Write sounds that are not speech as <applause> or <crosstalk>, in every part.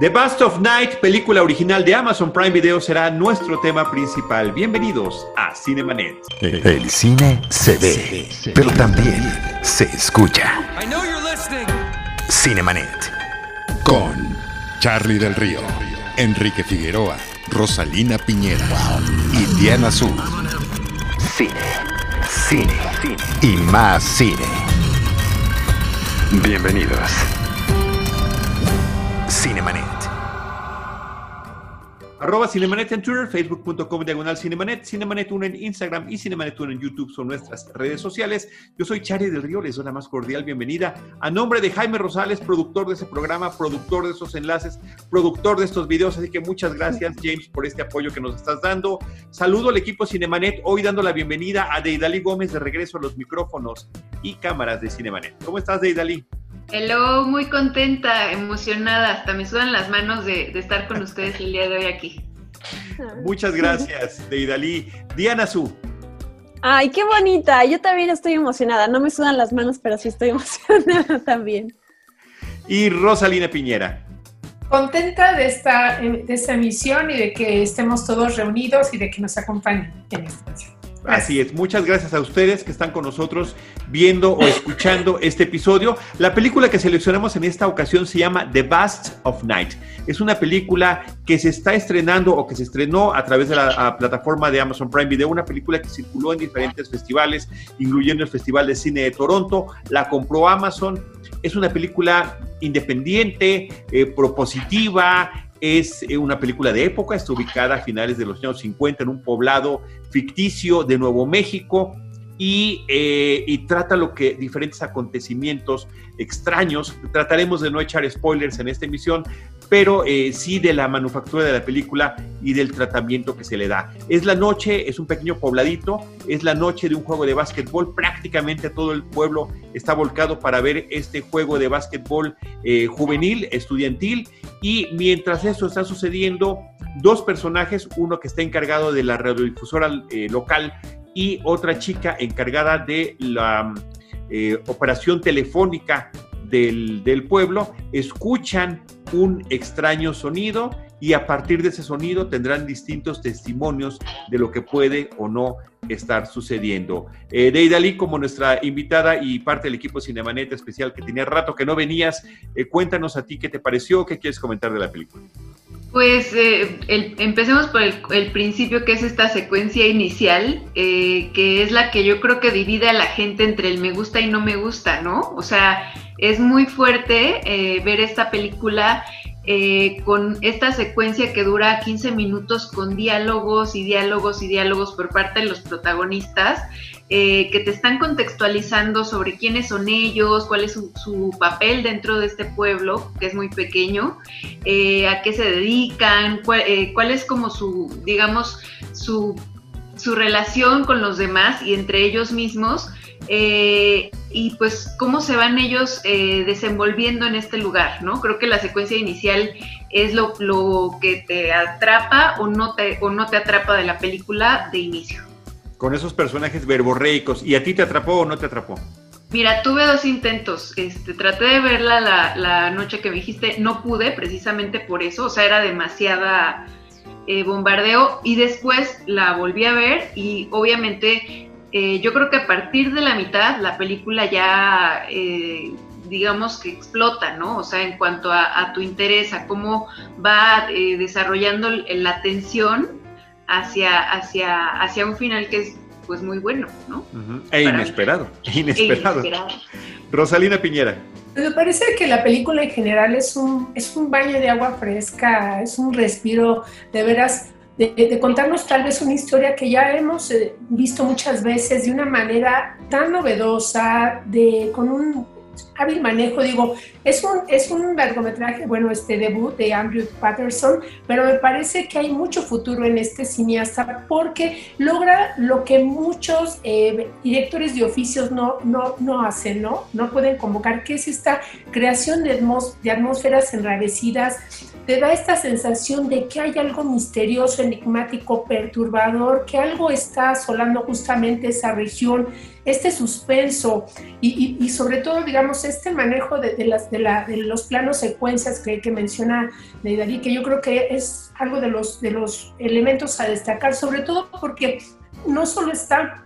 The Bust of Night, película original de Amazon Prime Video, será nuestro tema principal. Bienvenidos a Cinemanet. El cine se ve, pero también se escucha. Cinemanet. Con Charlie del Río, Enrique Figueroa, Rosalina Piñera y Diana Azul. Cine, cine, cine y más cine. Bienvenidos. Cinemanet. Arroba Cinemanet en Twitter, facebook.com diagonal Cinemanet, Cinemanet 1 en Instagram y Cinemanet 1 en YouTube son nuestras redes sociales. Yo soy Chari del Río, les doy la más cordial bienvenida a nombre de Jaime Rosales, productor de ese programa, productor de esos enlaces, productor de estos videos. Así que muchas gracias, James, por este apoyo que nos estás dando. Saludo al equipo Cinemanet, hoy dando la bienvenida a Deidali Gómez de regreso a los micrófonos y cámaras de Cinemanet. ¿Cómo estás, Deidali? Hello, muy contenta, emocionada, hasta me sudan las manos de, estar con ustedes el día de hoy aquí. Muchas gracias, Deidali. Diana Su. Ay, qué bonita. Yo también estoy emocionada. No me sudan las manos, pero sí estoy <laughs> emocionada también. Y Rosalina Piñera. Contenta de esta, de esta emisión y de que estemos todos reunidos y de que nos acompañen en esta emisión. Así es, muchas gracias a ustedes que están con nosotros viendo o escuchando <laughs> este episodio. La película que seleccionamos en esta ocasión se llama The Bust of Night. Es una película que se está estrenando o que se estrenó a través de la plataforma de Amazon Prime Video, una película que circuló en diferentes festivales, incluyendo el Festival de Cine de Toronto. La compró Amazon. Es una película independiente, eh, propositiva, es eh, una película de época, está ubicada a finales de los años 50 en un poblado ficticio de Nuevo México y, eh, y, trata lo que diferentes acontecimientos extraños. Trataremos de no echar spoilers en esta emisión, pero eh, sí de la manufactura de la película y del tratamiento que se le da. Es la noche, es un pequeño pobladito, es la noche de un juego de básquetbol, prácticamente todo el pueblo está volcado para ver este juego de básquetbol eh, juvenil, estudiantil, y mientras eso está sucediendo, dos personajes, uno que está encargado de la radiodifusora eh, local y otra chica encargada de la operación telefónica del, del pueblo, escuchan un extraño sonido y a partir de ese sonido tendrán distintos testimonios de lo que puede o no estar sucediendo. Eh, Deidali, como nuestra invitada y parte del equipo Cinemanet especial que tenía rato que no venías, eh, cuéntanos a ti qué te pareció, qué quieres comentar de la película. Pues eh, empecemos por el, principio, que es esta secuencia inicial, eh, que es la que yo creo que divide a la gente entre el me gusta y no me gusta, ¿no? O sea, es muy fuerte ver esta película eh, con esta secuencia que dura 15 minutos con diálogos y diálogos y diálogos por parte de los protagonistas, eh, que te están contextualizando sobre quiénes son ellos, cuál es su, papel dentro de este pueblo, que es muy pequeño, a qué se dedican, cuál, cuál es como su, digamos, su su relación con los demás y entre ellos mismos eh, y pues cómo se van ellos eh, desenvolviendo en este lugar, ¿no? Creo que la secuencia inicial es lo, que te atrapa o no te, o no te atrapa de la película de inicio. Con esos personajes verborreicos, ¿y a ti te atrapó o no te atrapó? Mira, tuve dos intentos. Este, traté de verla la, la noche que me dijiste, no pude precisamente por eso, o sea, era demasiada eh, bombardeo y después la volví a ver y obviamente eh, yo creo que a partir de la mitad la película ya eh, digamos que explota, ¿no? O sea, en cuanto a, tu interés, a cómo va desarrollando la atención hacia, hacia, hacia un final que es pues muy bueno, ¿no? e, inesperado, inesperado, Rosalina Piñera. Me parece que la película en general es un, es un baño de agua fresca, es un respiro de veras, de, contarnos tal vez una historia que ya hemos eh, visto muchas veces de una manera tan novedosa, de, con un hábil manejo, digo, es un, es un largometraje, bueno, este debut de Andrew Patterson, pero me parece que hay mucho futuro en este cineasta porque logra lo que muchos eh, directores de oficios no, no, no hacen, ¿no? No pueden convocar, que es esta creación de, de atmósferas enrarecidas, te da esta sensación de que hay algo misterioso, enigmático, perturbador, que algo está asolando justamente esa región este suspenso y, sobre todo, digamos, este manejo de, las, de, los planos secuencias que, menciona Neidari, que yo creo que es algo de los, de los elementos a destacar, sobre todo porque no solo está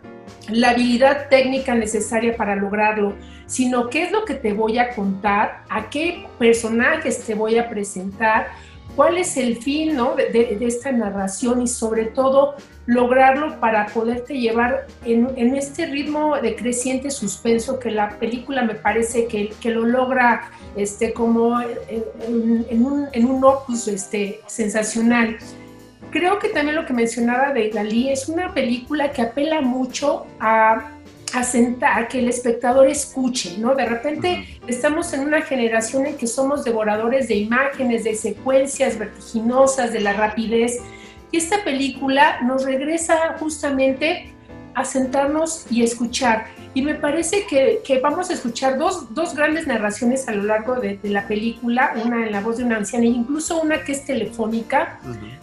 la habilidad técnica necesaria para lograrlo, sino qué es lo que te voy a contar, a qué personajes te voy a presentar, cuál es el fin de, esta narración y sobre todo lograrlo para poderte llevar en, este ritmo de creciente suspenso que la película me parece que, que lo logra este, como en, un, en un opus este, sensacional. Creo que también lo que mencionaba de Dalí es una película que apela mucho a, a, sentar, a que el espectador escuche, ¿no? De repente estamos en una generación en que somos devoradores de imágenes, de secuencias vertiginosas, de la rapidez. Y esta película nos regresa justamente a sentarnos y escuchar. Y me parece que, que vamos a escuchar dos, dos, grandes narraciones a lo largo de, de, la película, una en la voz de una anciana e incluso una que es telefónica,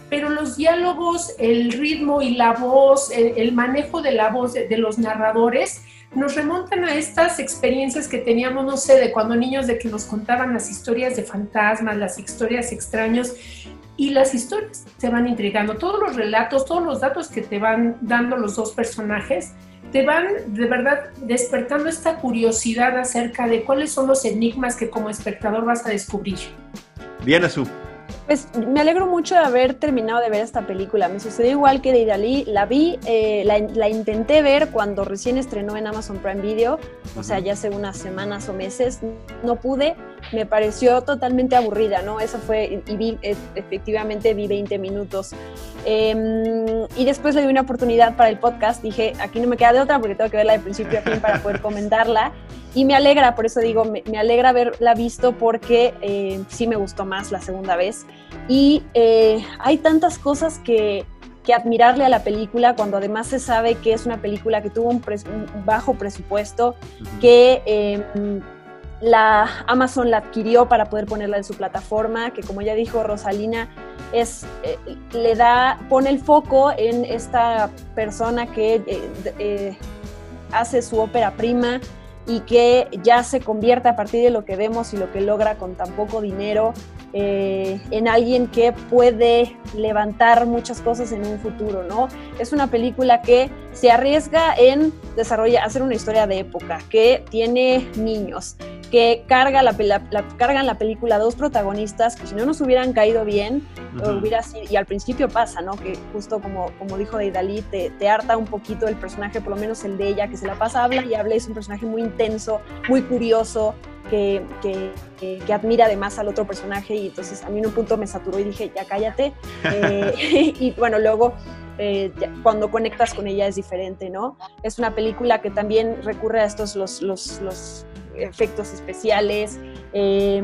pero los diálogos, el ritmo y la voz, el, manejo de la voz de, de, los narradores, nos remontan a estas experiencias que teníamos, no sé, de cuando niños, de que nos contaban las historias de fantasmas, las historias extrañas, y las historias te van intrigando. Todos los relatos, todos los datos que te van dando los dos personajes, te van de verdad despertando esta curiosidad acerca de cuáles son los enigmas que como espectador vas a descubrir. Diana Su. Pues me alegro mucho de haber terminado de ver esta película. Me sucedió igual que de Idalí. La vi, eh, la, intenté ver cuando recién estrenó en Amazon Prime Video, o sea, ya hace unas semanas o meses. No pude, me pareció totalmente aburrida, ¿no? Eso fue, y vi, efectivamente vi 20 minutos. Em, y después le di una oportunidad para el podcast. Dije, aquí no me queda de otra porque tengo que verla de principio a fin para poder <laughs> comentarla. Y me alegra, por eso digo, me, alegra haberla visto porque eh, sí me gustó más la segunda vez. Y eh, hay tantas cosas que, que, admirarle a la película cuando además se sabe que es una película que tuvo un, bajo presupuesto, que em, la Amazon la adquirió para poder ponerla en su plataforma, que como ya dijo Rosalina, es, eh, le da, pone el foco en esta persona que hace su ópera prima y que ya se convierte a partir de lo que vemos y lo que logra con tan poco dinero eh, en alguien que puede levantar muchas cosas en un futuro, ¿no? Es una película que se arriesga en desarrollar, hacer una historia de época, que tiene niños, que carga la, cargan la película dos protagonistas que si no nos hubieran caído bien, hubiera sido, y al principio pasa, ¿no? Que justo como, como dijo Deidali, te, te harta un poquito el personaje, por lo menos el de ella, que se la pasa, habla y habla, es un personaje muy intenso, muy curioso, que, que, que, admira además al otro personaje y entonces a mí en un punto me saturó y dije, ya cállate. <laughs> Eh, <laughs> y bueno, luego eh, cuando conectas con ella es diferente, ¿no? Es una película que también recurre a estos los, los, los efectos especiales, eh,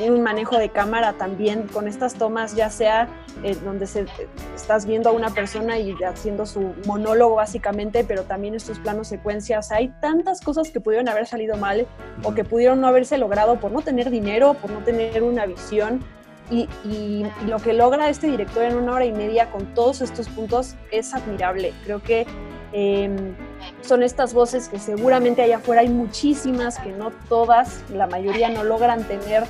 un manejo de cámara también con estas tomas, ya sea eh, donde se, estás viendo a una persona y haciendo su monólogo básicamente, pero también estos planos secuencias. Hay tantas cosas que pudieron haber salido mal o que pudieron no haberse logrado por no tener dinero, por no tener una visión. Y, y, lo que logra este director en una hora y media con todos estos puntos es admirable. Creo que Em, son estas voces que seguramente allá afuera hay muchísimas, que no todas, la mayoría no logran tener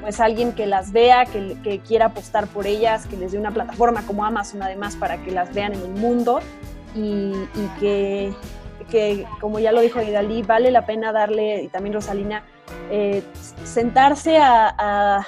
pues alguien que las vea, que, quiera apostar por ellas, que les dé una plataforma como Amazon además para que las vean en el mundo. Y, que, que, como ya lo dijo Idalí, vale la pena darle, y también Rosalina, eh, sentarse a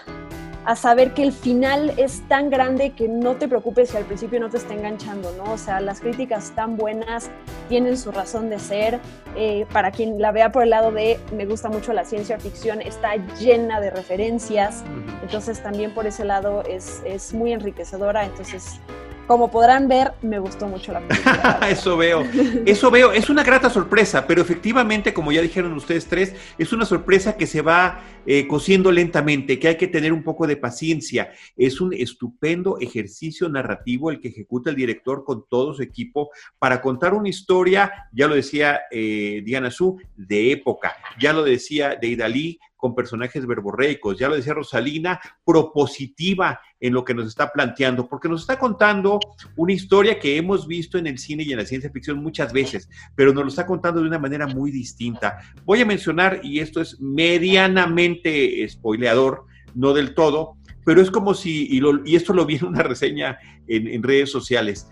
saber que el final es tan grande que no te preocupes si al principio no te está enganchando, ¿no? O sea, las críticas están buenas, tienen su razón de ser. Eh, para quien la vea por el lado de me gusta mucho la ciencia ficción, está llena de referencias, entonces también por ese lado es, es muy enriquecedora, entonces como podrán ver, me gustó mucho la película. <laughs> eso veo, eso veo. Es una grata sorpresa, pero efectivamente, como ya dijeron ustedes tres, es una sorpresa que se va eh, cociendo lentamente, que hay que tener un poco de paciencia. Es un estupendo ejercicio narrativo el que ejecuta el director con todo su equipo para contar una historia, ya lo decía eh, Diana Su, de época, ya lo decía de Idalí, con personajes verborreicos, ya lo decía Rosalina, propositiva en lo que nos está planteando, porque nos está contando una historia que hemos visto en el cine y en la ciencia ficción muchas veces, pero nos lo está contando de una manera muy distinta. Voy a mencionar, y esto es medianamente spoileador, no del todo, pero es como si, y, esto lo vi en una reseña en, redes sociales,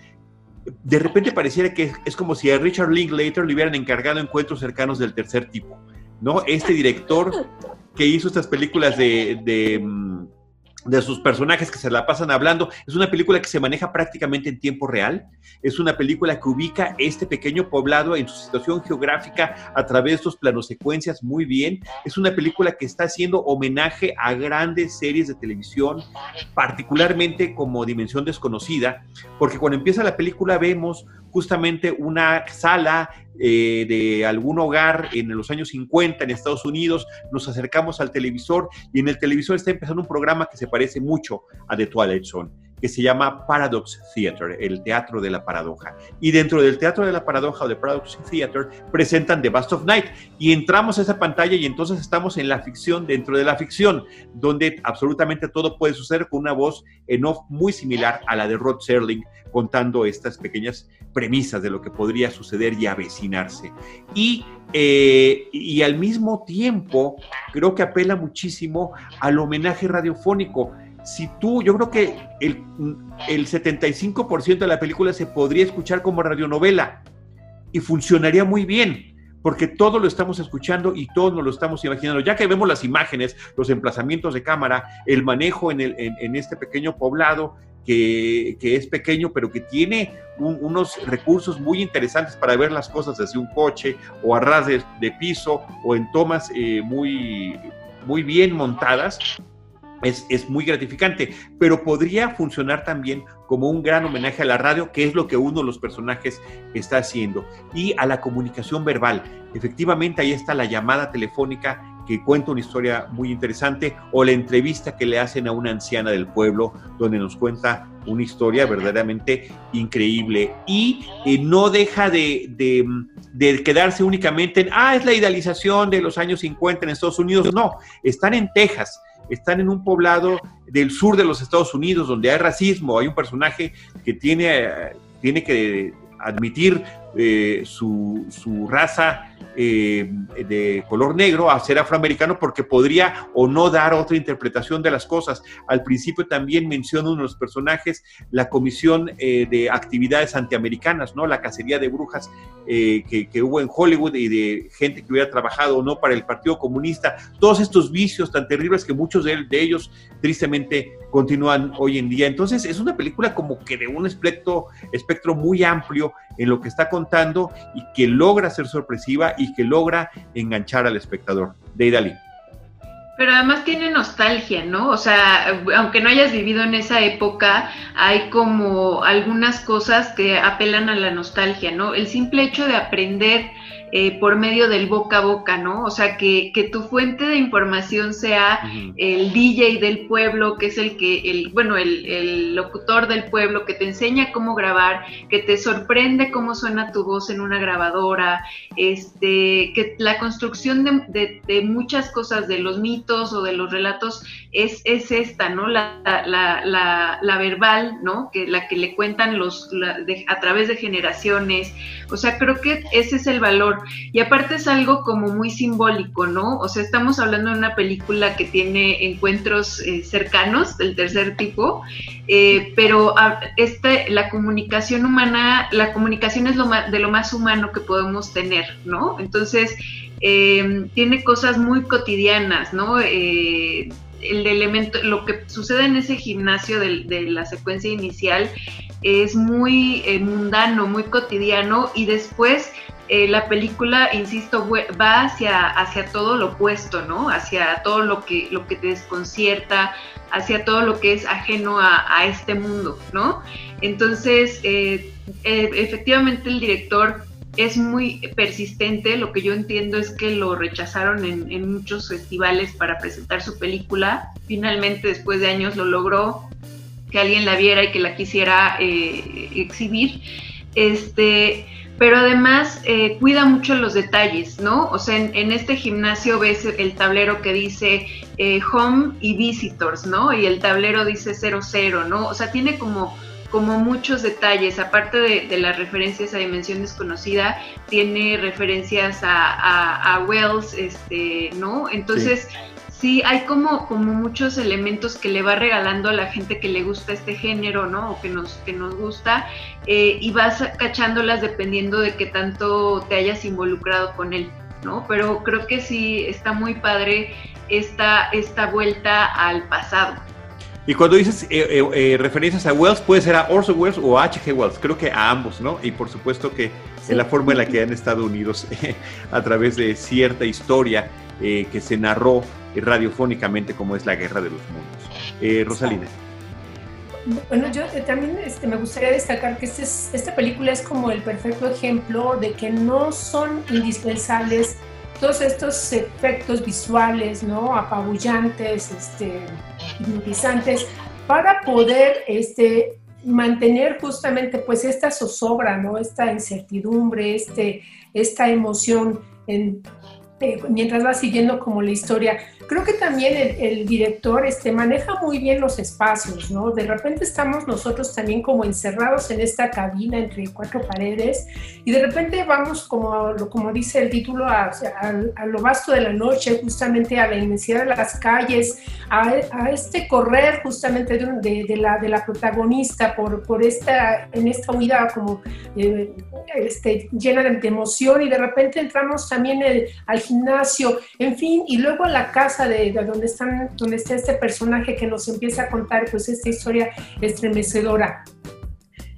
de repente pareciera que es, como si a Richard Linklater le hubieran encargado encuentros cercanos del tercer tipo, ¿no? Este director que hizo estas películas de, mm, de sus personajes que se la pasan hablando. Es una película que se maneja prácticamente en tiempo real. Es una película que ubica este pequeño poblado en su situación geográfica a través de estos planos secuencias muy bien. Es una película que está haciendo homenaje a grandes series de televisión, particularmente como Dimensión Desconocida, porque cuando empieza la película vemos justamente una sala eh, de algún hogar en los años 50 en Estados Unidos, nos acercamos al televisor y en el televisor está empezando un programa que se parece mucho a The Twilight Zone que se llama Paradox Theater, el teatro de la paradoja. Y dentro del teatro de la paradoja o de Paradox Theater presentan The Bust of Night y entramos a esa pantalla y entonces estamos en la ficción dentro de la ficción, donde absolutamente todo puede suceder con una voz en off muy similar a la de Rod Serling contando estas pequeñas premisas de lo que podría suceder y avecinarse. Y, eh, y al mismo tiempo creo que apela muchísimo al homenaje radiofónico si tú, yo creo que el, el 75% de la película se podría escuchar como radionovela y funcionaría muy bien porque todo lo estamos escuchando y todo nos lo estamos imaginando. Ya que vemos las imágenes, los emplazamientos de cámara, el manejo en, el, en, este pequeño poblado, que, es pequeño, pero que tiene unos recursos muy interesantes para ver las cosas desde un coche o a ras de, piso o en tomas eh, muy, muy bien montadas, es, muy gratificante, pero podría funcionar también como un gran homenaje a la radio, que es lo que uno de los personajes está haciendo, y a la comunicación verbal. Efectivamente, ahí está la llamada telefónica que cuenta una historia muy interesante, o la entrevista que le hacen a una anciana del pueblo, donde nos cuenta una historia verdaderamente increíble y eh, no deja de, de, quedarse únicamente en, ah, es la idealización de los años 50 en Estados Unidos. No, están en Texas están en un poblado del sur de los Estados Unidos donde hay racismo, hay un personaje que tiene, tiene que admitir eh, su, su, raza eh, de color negro a ser afroamericano porque podría o no dar otra interpretación de las cosas. Al principio también menciona uno de los personajes la comisión eh, de actividades antiamericanas, ¿no? La cacería de brujas que, que, hubo en Hollywood y de gente que hubiera trabajado o no para el Partido Comunista. Todos estos vicios tan terribles que muchos de, de ellos tristemente continúan hoy en día. Entonces es una película como que de un espectro, espectro muy amplio en lo que está y que logra ser sorpresiva y que logra enganchar al espectador. De Idalí. Pero además tiene nostalgia, ¿no? O sea, aunque no hayas vivido en esa época, hay como algunas cosas que apelan a la nostalgia, ¿no? El simple hecho de aprender eh, por medio del boca a boca, ¿no? O sea, que, que tu fuente de información sea el DJ del pueblo, que es el que, el, bueno, el, el, locutor del pueblo, que te enseña cómo grabar, que te sorprende cómo suena tu voz en una grabadora, este, que la construcción de, de, muchas cosas, de los mitos o de los relatos, es, es esta, ¿no? La, la, la, la verbal, ¿no? Que la que le cuentan los, a través de generaciones. O sea, creo que ese es el valor y aparte es algo como muy simbólico, ¿no? O sea, estamos hablando de una película que tiene encuentros eh, cercanos del tercer tipo, eh, pero este, la comunicación humana, la comunicación es lo de lo más humano que podemos tener, ¿no? Entonces, em, tiene cosas muy cotidianas, ¿no? Eh, el elemento, lo que sucede en ese gimnasio de, la secuencia inicial es muy mundano, muy cotidiano y después eh, la película, insisto, va hacia, hacia todo lo opuesto, ¿no? Hacia todo lo que, lo que te desconcierta, hacia todo lo que es ajeno a, este mundo, ¿no? Entonces, eh, eh, efectivamente el director es muy persistente, lo que yo entiendo es que lo rechazaron en, en muchos festivales para presentar su película, finalmente después de años lo logró, que alguien la viera y que la quisiera exhibir. Este, pero además eh, cuida mucho los detalles, ¿no? O sea, en, este gimnasio ves el tablero que dice eh, home y visitors, ¿no? Y el tablero dice 00, ¿no? O sea, tiene como como muchos detalles, aparte de, las referencias a Dimensión Desconocida, tiene referencias a, Wells, este, ¿no? Entonces, sí. hay como, como muchos elementos que le va regalando a la gente que le gusta este género, ¿no? O que nos, que nos gusta, eh, y vas cachándolas dependiendo de qué tanto te hayas involucrado con él, ¿no? Pero creo que sí está muy padre esta, esta vuelta al pasado. Y cuando dices eh, eh, eh, referencias a Wells, puede ser a Orson Welles o a H.G. Wells, creo que a ambos, ¿no? Y por supuesto que en la forma en la que han estado unidos <laughs> a través de cierta historia que se narró radiofónicamente como es la Guerra de los Mundos. Rosalina. Bueno, yo también este, me gustaría destacar que este esta película es como el perfecto ejemplo de que no son indispensables todos estos efectos visuales, ¿no? Apabullantes, este, hipnotizantes, para poder este, mantener justamente pues esta zozobra, ¿no? Esta incertidumbre, este, esta emoción en, eh, mientras va siguiendo como la historia. Creo que también el, director este, maneja muy bien los espacios, ¿no? De repente estamos nosotros también como encerrados en esta cabina entre cuatro paredes y de repente vamos como, como dice el título, a, lo vasto de la noche, justamente a la inmensidad de las calles, a, este correr justamente de, la, de la protagonista por, por esta, en esta huida como eh, este, llena de emoción y de repente entramos también al gimnasio, en fin, y luego la casa de, donde, están, donde está este personaje que nos empieza a contar pues esta historia estremecedora.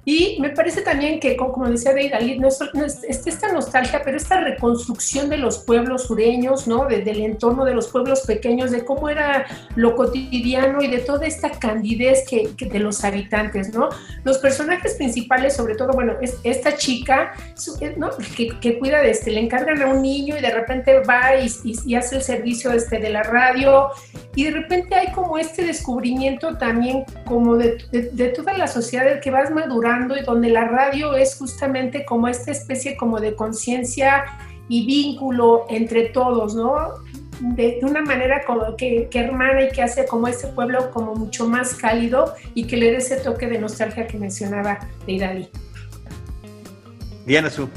Y me parece también que, como decía Deidali, no es, no es, esta nostalgia, pero esta reconstrucción de los pueblos sureños, ¿no? del entorno de los pueblos pequeños, de cómo era lo cotidiano y de toda esta candidez que, de los habitantes, ¿no? Los personajes principales, sobre todo, bueno, es esta chica, ¿no? Que, cuida de este, le encargan a un niño y de repente va y, y, hace el servicio este, de la radio y de repente hay como este descubrimiento también como de, de, de toda la sociedad que vas madurando y donde la radio es justamente como esta especie como de conciencia y vínculo entre todos, ¿no? De, una manera como que, que, hermana y que hace como ese pueblo como mucho más cálido y que le dé ese toque de nostalgia que mencionaba Deidali. Diana Su.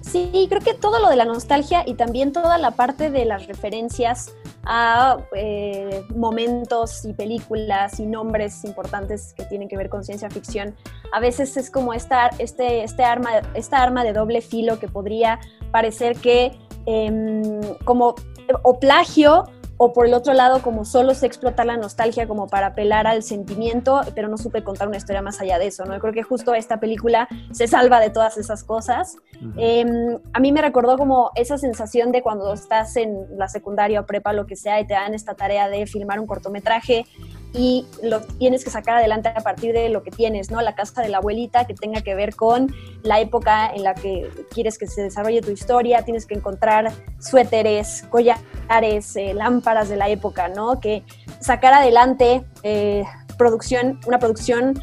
Sí, creo que todo lo de la nostalgia y también toda la parte de las referencias a eh, momentos y películas y nombres importantes que tienen que ver con ciencia ficción. A veces es como esta, este, este arma, esta arma de doble filo que podría parecer que em, como o plagio o por el otro lado, como solo se explota la nostalgia como para apelar al sentimiento, pero no supe contar una historia más allá de eso, ¿no? Yo creo que justo esta película se salva de todas esas cosas. Em, a mí me recordó como esa sensación de cuando estás en la secundaria o prepa, lo que sea, y te dan esta tarea de filmar un cortometraje y lo tienes que sacar adelante a partir de lo que tienes, ¿no? La casa de la abuelita que tenga que ver con la época en la que quieres que se desarrolle tu historia, tienes que encontrar suéteres, collares, eh, lámparas de la época, ¿no? Que sacar adelante eh, producción, una producción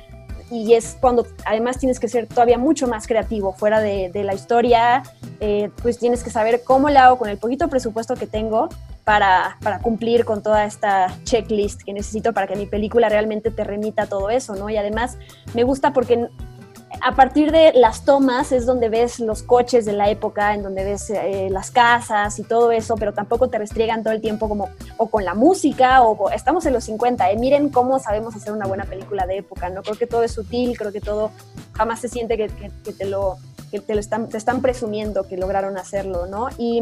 y es cuando además tienes que ser todavía mucho más creativo fuera de, la historia, eh, pues tienes que saber cómo le hago con el poquito presupuesto que tengo para, para, cumplir con toda esta checklist que necesito para que mi película realmente te remita todo eso, ¿no? Y además me gusta porque a partir de las tomas es donde ves los coches de la época, en donde ves eh, las casas y todo eso, pero tampoco te restriegan todo el tiempo como o con la música o estamos en los 50, ¿eh? miren cómo sabemos hacer una buena película de época, ¿no? Creo que todo es sutil, creo que todo jamás se siente que, te lo, que te lo están, te están presumiendo que lograron hacerlo, ¿no? Y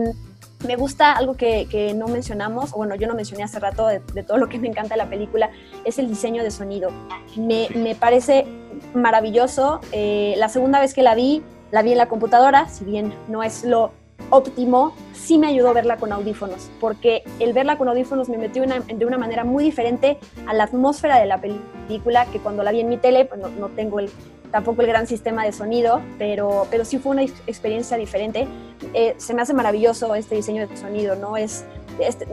me gusta algo que, no mencionamos, o bueno, yo no mencioné hace rato de, todo lo que me encanta de la película, es el diseño de sonido. Me, parece maravilloso. Eh, la segunda vez que la vi, la vi en la computadora, si bien no es lo óptimo, sí me ayudó verla con audífonos, porque el verla con audífonos me metió de una manera muy diferente a la atmósfera de la película, que cuando la vi en mi tele, pues no tengo el, tampoco el gran sistema de sonido, pero, pero sí fue una experiencia diferente. Eh, se me hace maravilloso este diseño de sonido, ¿no? Es,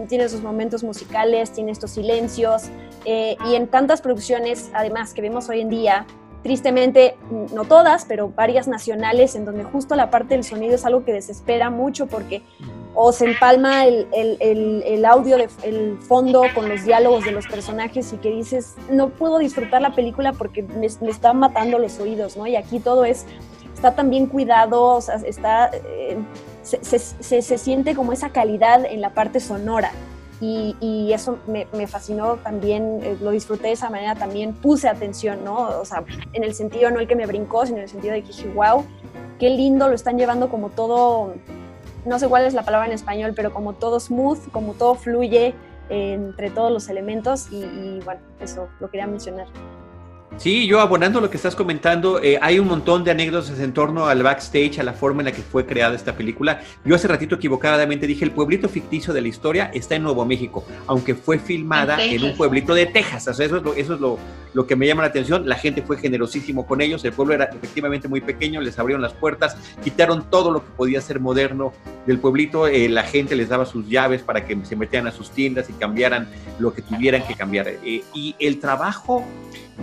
tiene sus momentos musicales, tiene estos silencios, eh, y en tantas producciones, además, que vemos hoy en día, tristemente, no todas, pero varias nacionales, en donde justo la parte del sonido es algo que desespera mucho porque o se empalma el, el, el, audio, de, el fondo con los diálogos de los personajes y que dices, no puedo disfrutar la película porque me, me están matando los oídos, ¿no? Y aquí todo es, está tan bien cuidado, o sea, está, eh, se, se, se, siente como esa calidad en la parte sonora. Y, y eso me, me, fascinó también, eh, lo disfruté de esa manera, también puse atención, ¿no? O sea, en el sentido no el que me brincó, sino en el sentido de que dije, wow, qué lindo, lo están llevando como todo no sé cuál es la palabra en español, pero como todo smooth, como todo fluye entre todos los elementos y, y bueno, eso lo quería mencionar. Sí, yo abonando lo que estás comentando, eh, hay un montón de anécdotas en torno al backstage, a la forma en la que fue creada esta película. Yo hace ratito equivocadamente dije, el pueblito ficticio de la historia está en Nuevo México, aunque fue filmada en, un pueblito de Texas. O sea, eso es, lo, eso es lo, lo, que me llama la atención. La gente fue generosísimo con ellos, el pueblo era efectivamente muy pequeño, les abrieron las puertas, quitaron todo lo que podía ser moderno del pueblito, eh, la gente les daba sus llaves para que se metieran a sus tiendas y cambiaran lo que tuvieran que cambiar. Eh, y el trabajo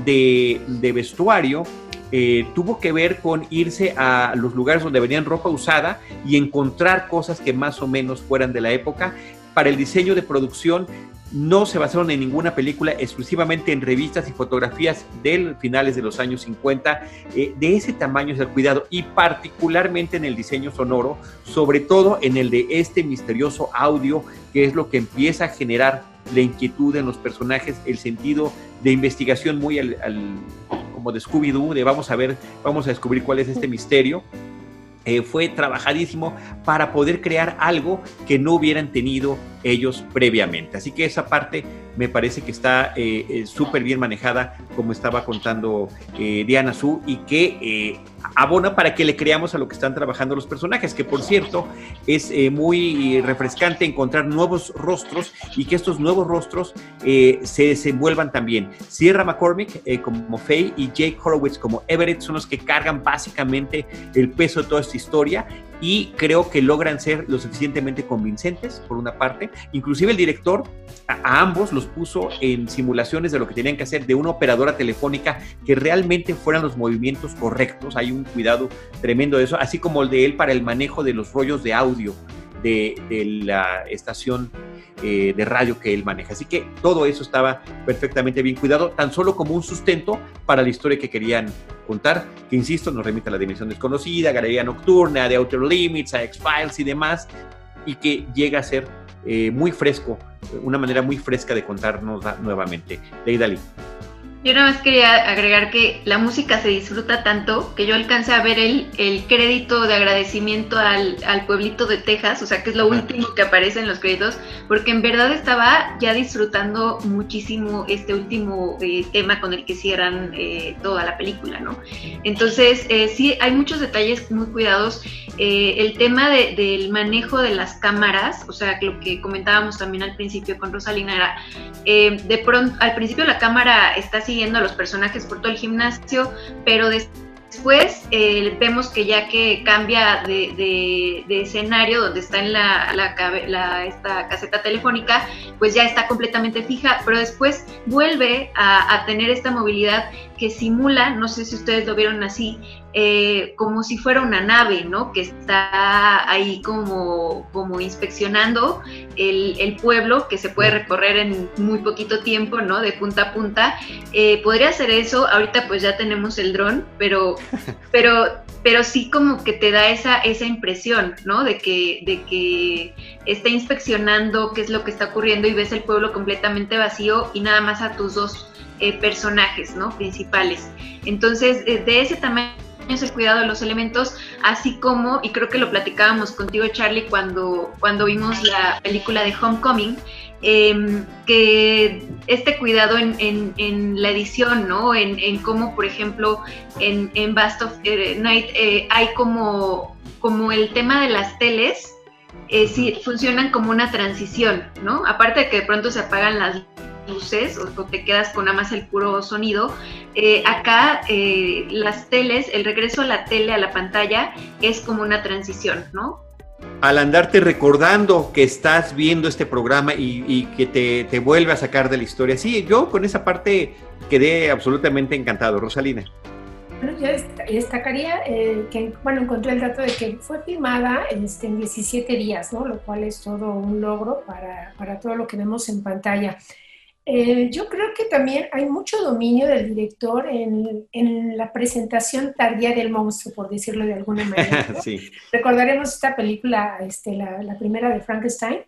de, vestuario eh, tuvo que ver con irse a los lugares donde venían ropa usada y encontrar cosas que más o menos fueran de la época. Para el diseño de producción no se basaron en ninguna película, exclusivamente en revistas y fotografías de finales de los años 50. Eh, de ese tamaño es cuidado y particularmente en el diseño sonoro, sobre todo en el de este misterioso audio, que es lo que empieza a generar la inquietud en los personajes, el sentido de investigación muy al, al como de Scooby-Doo, de vamos a ver, vamos a descubrir cuál es este misterio. Eh, fue trabajadísimo para poder crear algo que no hubieran tenido ellos previamente. Así que esa parte me parece que está eh, eh, súper bien manejada, como estaba contando eh, Diana Su, y que abona para que le creamos a lo que están trabajando los personajes, que por cierto es muy refrescante encontrar nuevos rostros y que estos nuevos rostros se desenvuelvan también. Sierra McCormick como Faye y Jake Horowitz como Everett son los que cargan básicamente el peso de toda historia y creo que logran ser lo suficientemente convincentes, por una parte. Inclusive el director a, ambos los puso en simulaciones de lo que tenían que hacer de una operadora telefónica que realmente fueran los movimientos correctos. Hay un cuidado tremendo de eso, así como el de él para el manejo de los rollos de audio de, la estación eh, de radio que él maneja. Así que todo eso estaba perfectamente bien cuidado, tan solo como un sustento para la historia que querían contar, que insisto, nos remite a la dimensión desconocida, Galería Nocturna, de Outer Limits, a X-Files y demás, y que llega a ser eh, muy fresco, una manera muy fresca de contarnos nuevamente. Leidali. Yo nada más quería agregar que la música se disfruta tanto que yo alcancé a ver el, el crédito de agradecimiento al, al, pueblito de Texas, o sea que es lo último que aparece en los créditos, porque en verdad estaba ya disfrutando muchísimo este último eh, tema con el que cierran eh, toda la película, ¿no? Entonces, eh, sí, hay muchos detalles muy cuidados. Eh, el tema de, del manejo de las cámaras, o sea, lo que comentábamos también al principio con Rosalina era, de pronto, al principio la cámara está siguiendo a los personajes por todo el gimnasio, pero después eh, vemos que ya que cambia de, escenario donde está en la, esta caseta telefónica, pues ya está completamente fija, pero después vuelve a tener esta movilidad que simula, no sé si ustedes lo vieron así, eh, como si fuera una nave, ¿no? Que está ahí como, como inspeccionando el, el, pueblo, que se puede recorrer en muy poquito tiempo, ¿no? De punta a punta. Eh, podría hacer eso, ahorita pues ya tenemos el dron, pero, <laughs> pero, pero sí como que te da esa, esa impresión, ¿no? De que, de que está inspeccionando qué es lo que está ocurriendo y ves el pueblo completamente vacío y nada más a tus dos eh, personajes, ¿no? Principales. Entonces, eh, de ese tamaño es el cuidado de los elementos, así como, y creo que lo platicábamos contigo, Charlie, cuando, cuando vimos la película de Homecoming, eh, que este cuidado en, en, en la edición, ¿no? En, en, cómo, por ejemplo, en, en Bast of Night eh, hay como, como el tema de las teles, eh, sí, funcionan como una transición, ¿no? Aparte de que de pronto se apagan las luces o, o, te quedas con nada más el puro sonido. Eh, acá eh, las teles, el regreso a la tele, a la pantalla, es como una transición, ¿no? Al andarte recordando que estás viendo este programa y, y que te, te, vuelve a sacar de la historia. Sí, yo con esa parte quedé absolutamente encantado, Rosalina. yo destacaría eh, que, bueno, encontré el dato de que fue filmada este, en 17 días, ¿no? Lo cual es todo un logro para, para todo lo que vemos en pantalla. Eh, yo creo que también hay mucho dominio del director en, en, la presentación tardía del monstruo, por decirlo de alguna <laughs> manera. sí. Recordaremos esta película, este, la, la primera de Frankenstein,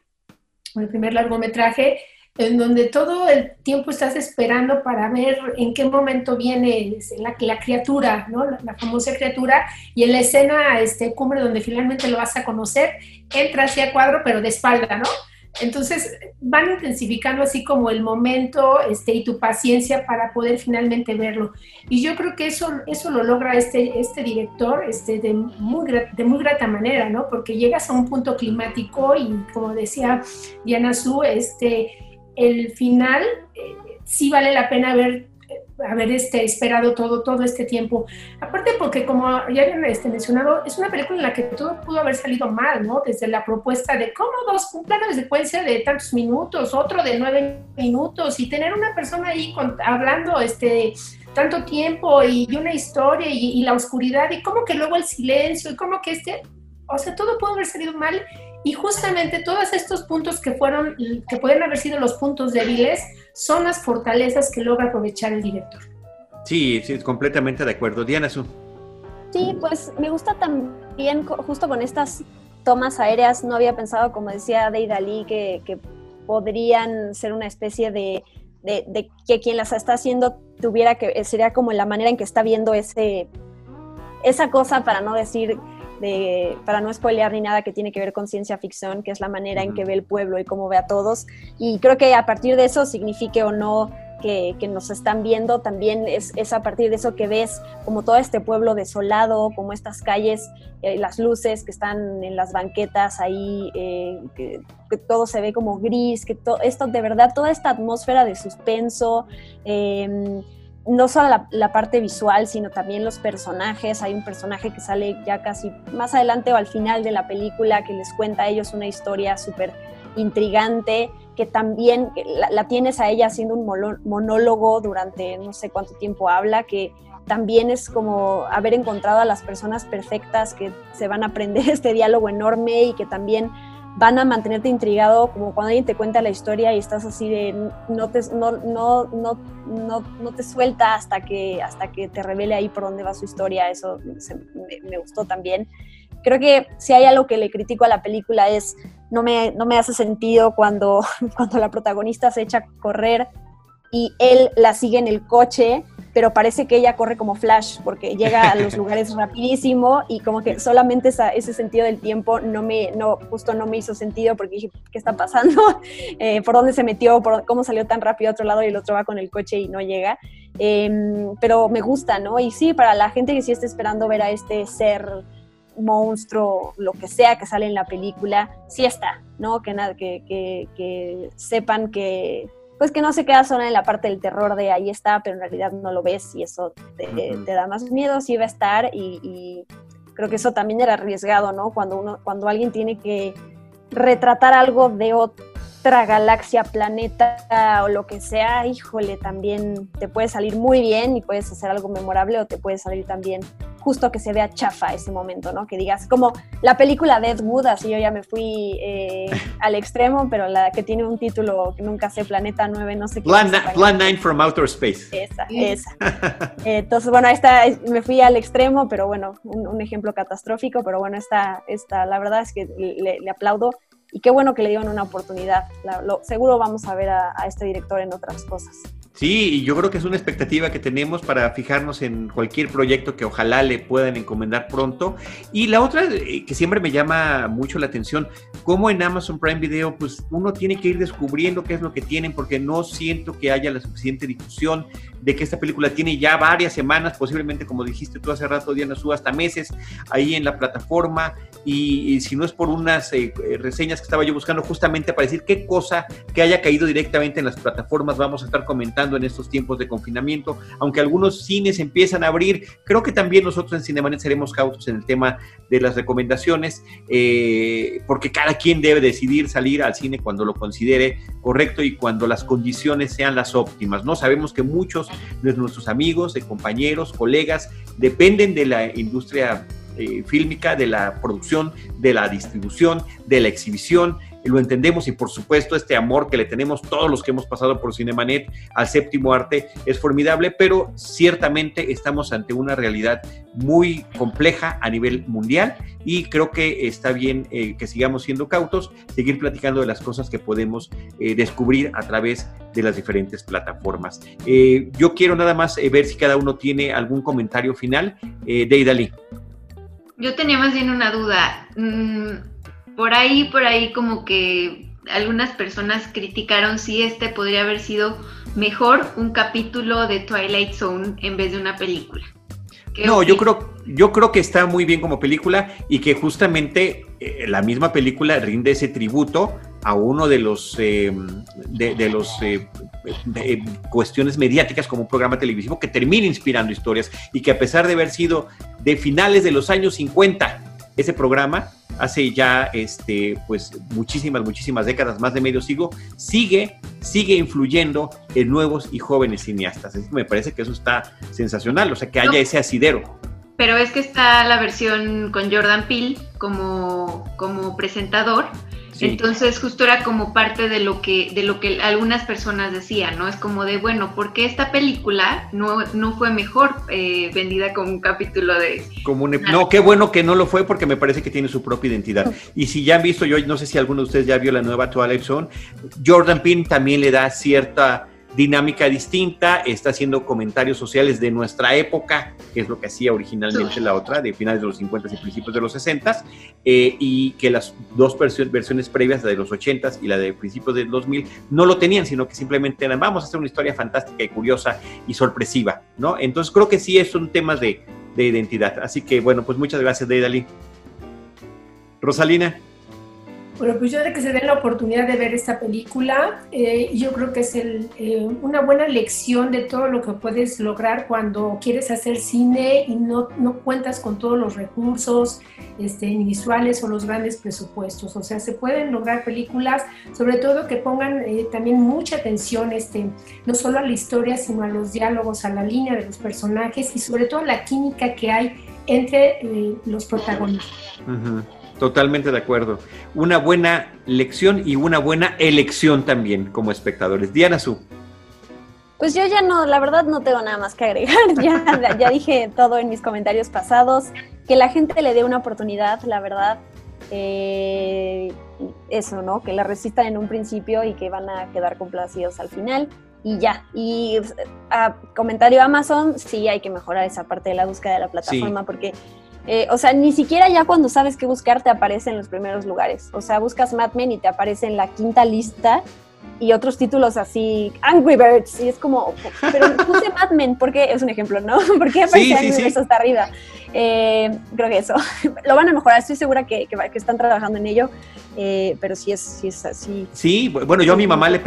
el primer largometraje, en donde todo el tiempo estás esperando para ver en qué momento viene la, la criatura, ¿no? La, famosa criatura, y en la escena este, cumbre donde finalmente lo vas a conocer, entra hacia cuadro, pero de espalda, ¿no? Entonces van intensificando así como el momento este, y tu paciencia para poder finalmente verlo. Y yo creo que eso, eso lo logra este, este director este, de, muy, de muy grata manera, ¿no? Porque llegas a un punto climático y como decía Diana Su, este, el final eh, sí vale la pena ver haber este, esperado todo, todo este tiempo. Aparte porque, como ya habían este, mencionado, es una película en la que todo pudo haber salido mal, ¿no? Desde la propuesta de cómo dos, un plano de secuencia de tantos minutos, otro de nueve minutos, y tener una persona ahí hablando este, tanto tiempo y, una historia y, y, la oscuridad, y como que luego el silencio, y como que este, o sea, todo pudo haber salido mal. Y justamente todos estos puntos que fueron, que pueden haber sido los puntos débiles, son las fortalezas que logra aprovechar el director. Sí, sí, completamente de acuerdo. Diana Su. Sí, pues me gusta también, justo con estas tomas aéreas, no había pensado, como decía Deida Lee, que, que podrían ser una especie de, de, de, que quien las está haciendo tuviera que, sería como la manera en que está viendo ese, esa cosa, para no decir para no spoilear ni nada que tiene que ver con ciencia ficción, que es la manera en que ve el pueblo y cómo ve a todos. Y creo que a partir de eso, signifique o no que, nos están viendo, también es, es, a partir de eso que ves como todo este pueblo desolado, como estas calles, eh, las luces que están en las banquetas ahí, eh, que, todo se ve como gris, que todo esto de verdad, toda esta atmósfera de suspenso. Eh, no solo la, parte visual, sino también los personajes. Hay un personaje que sale ya casi más adelante o al final de la película que les cuenta a ellos una historia súper intrigante, que también la, tienes a ella haciendo un monólogo durante no sé cuánto tiempo habla, que también es como haber encontrado a las personas perfectas que se van a aprender <laughs> este diálogo enorme y que también van a mantenerte intrigado, como cuando alguien te cuenta la historia y estás así de no te, no, no, no, no, te suelta hasta que, hasta que te revele ahí por dónde va su historia, eso me, gustó también. Creo que si hay algo que le critico a la película es no me, no me hace sentido cuando, <laughs> cuando la protagonista se echa a correr y él la sigue en el coche pero parece que ella corre como Flash porque llega a los <laughs> lugares rapidísimo y como que solamente ese sentido del tiempo no me, no, justo no me hizo sentido porque dije, ¿qué está pasando? <laughs> Eh, ¿Por dónde se metió? ¿Por cómo salió tan rápido a otro lado y el otro va con el coche y no llega? Em, pero me gusta, ¿no? Y sí, para la gente que sí está esperando ver a este ser monstruo, lo que sea que sale en la película, sí está, ¿no? Que, nada, que, que, que sepan que pues que no se queda solo en la parte del terror de ahí está, pero en realidad no lo ves y eso te, da más miedo, sí va a estar y, creo que eso también era arriesgado, ¿no? Cuando, uno, cuando alguien tiene que retratar algo de otra galaxia, planeta o lo que sea, híjole, también te puede salir muy bien y puedes hacer algo memorable o te puede salir también justo que se vea chafa ese momento, ¿no? Que digas, como la película Deadwood, así yo ya me fui eh, al extremo, pero la que tiene un título que nunca sé, Planeta 9, no sé qué. Plan, 9 from Outer Space. Esa, esa. Entonces, bueno, esta me fui al extremo, pero bueno, un, ejemplo catastrófico, pero bueno, esta, esta, la verdad es que le, aplaudo y qué bueno que le dieron una oportunidad. seguro vamos a ver a este director en otras cosas. Sí, y yo creo que es una expectativa que tenemos para fijarnos en cualquier proyecto que ojalá le puedan encomendar pronto. Y la otra eh, que siempre me llama mucho la atención, como en Amazon Prime Video, pues uno tiene que ir descubriendo qué es lo que tienen, porque no siento que haya la suficiente difusión de que esta película tiene ya varias semanas, posiblemente como dijiste tú hace rato, Diana Su, hasta meses ahí en la plataforma. Y, si no es por unas eh, eh, reseñas que estaba yo buscando justamente para decir qué cosa que haya caído directamente en las plataformas vamos a estar comentando en estos tiempos de confinamiento, aunque algunos cines empiezan a abrir, creo que también nosotros en Cinemanet seremos cautos en el tema de las recomendaciones, eh, porque cada quien debe decidir salir al cine cuando lo considere correcto y cuando las condiciones sean las óptimas, ¿no? Sabemos que muchos de nuestros amigos, de compañeros, colegas, dependen de la industria eh, fílmica, de la producción, de la distribución, de la exhibición. Lo entendemos y por supuesto este amor que le tenemos todos los que hemos pasado por Cinemanet al séptimo arte es formidable, pero ciertamente estamos ante una realidad muy compleja a nivel mundial y creo que está bien eh, que sigamos siendo cautos, seguir platicando de las cosas que podemos eh, descubrir a través de las diferentes plataformas. yo quiero nada más ver si cada uno tiene algún comentario final. Eh, Deidali. Yo tenía más bien una duda. Mm, por ahí, por ahí como que algunas personas criticaron si este podría haber sido mejor un capítulo de Twilight Zone en vez de una película. No, yo creo, yo creo que está muy bien como película y que justamente eh, la misma película rinde ese tributo a uno de los eh, de, los eh, cuestiones mediáticas como un programa televisivo que termina inspirando historias y que a pesar de haber sido de finales de los años 50 ese programa hace ya este pues muchísimas muchísimas décadas más de medio siglo sigue sigue influyendo en nuevos y jóvenes cineastas. Me parece que eso está sensacional o sea que haya ese asidero. Pero es que está la versión con Jordan Peele como como presentador entonces justo era como parte de lo que de lo que algunas personas decían, ¿no? Es como de, bueno, ¿por qué esta película no, no fue mejor eh, vendida como un capítulo de... Como no, qué bueno que no lo fue porque me parece que tiene su propia identidad. Y si ya han visto, yo no sé si alguno de ustedes ya vio la nueva Twilight Zone, Jordan Pin también le da cierta dinámica distinta, está haciendo comentarios sociales de nuestra época, que es lo que hacía originalmente la otra, de finales de los 50 y principios de los 60, eh, y que las dos versiones previas, la de los 80 y la de principios del 2000, no lo tenían, sino que simplemente eran, vamos a hacer una historia fantástica y curiosa y sorpresiva, ¿no? Entonces creo que sí es un tema de, de identidad. Así que bueno, pues muchas gracias, Deidali. Rosalina. Bueno, pues yo de que se den la oportunidad de ver esta película, eh, yo creo que es el, eh, una buena lección de todo lo que puedes lograr cuando quieres hacer cine y no, no cuentas con todos los recursos este, visuales o los grandes presupuestos. O sea, se pueden lograr películas, sobre todo que pongan eh, también mucha atención, este, no solo a la historia, sino a los diálogos, a la línea de los personajes y sobre todo a la química que hay entre los protagonistas. Totalmente de acuerdo. Una buena lección y una buena elección también como espectadores. Diana Su. Pues yo ya no, la verdad no tengo nada más que agregar. <laughs> Ya, ya dije todo en mis comentarios pasados. Que la gente le dé una oportunidad, la verdad. Eh, eso, ¿no? Que la resistan en un principio y que van a quedar complacidos al final. Y ya. Y a comentario Amazon, sí hay que mejorar esa parte de la búsqueda de la plataforma porque eh, o sea, ni siquiera ya cuando sabes qué buscar te aparece en los primeros lugares. O sea, buscas Mad Men y te aparece en la quinta lista y otros títulos así, Angry Birds, y es como, pero <laughs> puse Mad Men porque es un ejemplo, ¿no? <laughs> ¿Por qué aparece Angry Birds hasta arriba? Eh, creo que eso. <laughs> Lo van a mejorar, estoy segura que, que, están trabajando en ello, eh, pero sí es, sí es así. Sí, bueno, yo a mi mamá le,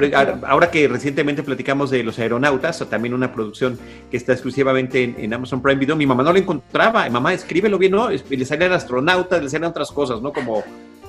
ahora que recientemente platicamos de Los Aeronautas, o también una producción que está exclusivamente en, Amazon Prime Video, mi mamá no lo encontraba, mamá, escríbelo bien, ¿no? Le salían astronautas, le salían otras cosas, ¿no? Como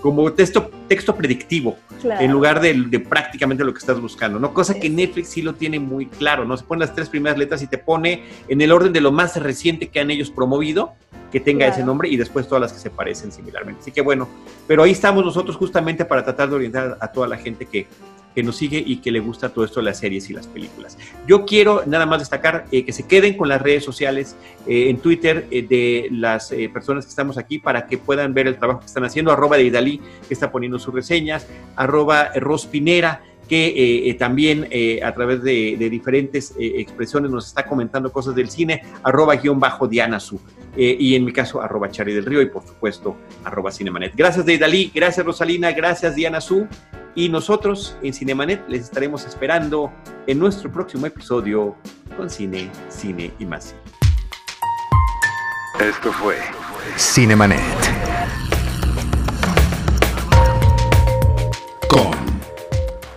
como texto, texto predictivo, en lugar de, prácticamente lo que estás buscando, ¿no? Cosa que Netflix sí lo tiene muy claro, ¿no? Se pone las tres primeras letras y te pone en el orden de lo más reciente que han ellos promovido, que tenga ese nombre y después todas las que se parecen similarmente. Así que bueno, pero ahí estamos nosotros justamente para tratar de orientar a toda la gente que que nos sigue y que le gusta todo esto de las series y las películas. Yo quiero nada más destacar eh, que se queden con las redes sociales eh, en Twitter eh, de las personas que estamos aquí para que puedan ver el trabajo que están haciendo, arroba de Idalí, que está poniendo sus reseñas, arroba Rospinera, que también a través de, diferentes expresiones nos está comentando cosas del cine, arroba guion bajo Diana Su, y en mi caso arroba Chari del Río y por supuesto arroba Cinemanet. Gracias Deidali, gracias Rosalina, gracias Diana Su, y nosotros en Cinemanet les estaremos esperando en nuestro próximo episodio con cine, cine y más. Esto fue Cinemanet. con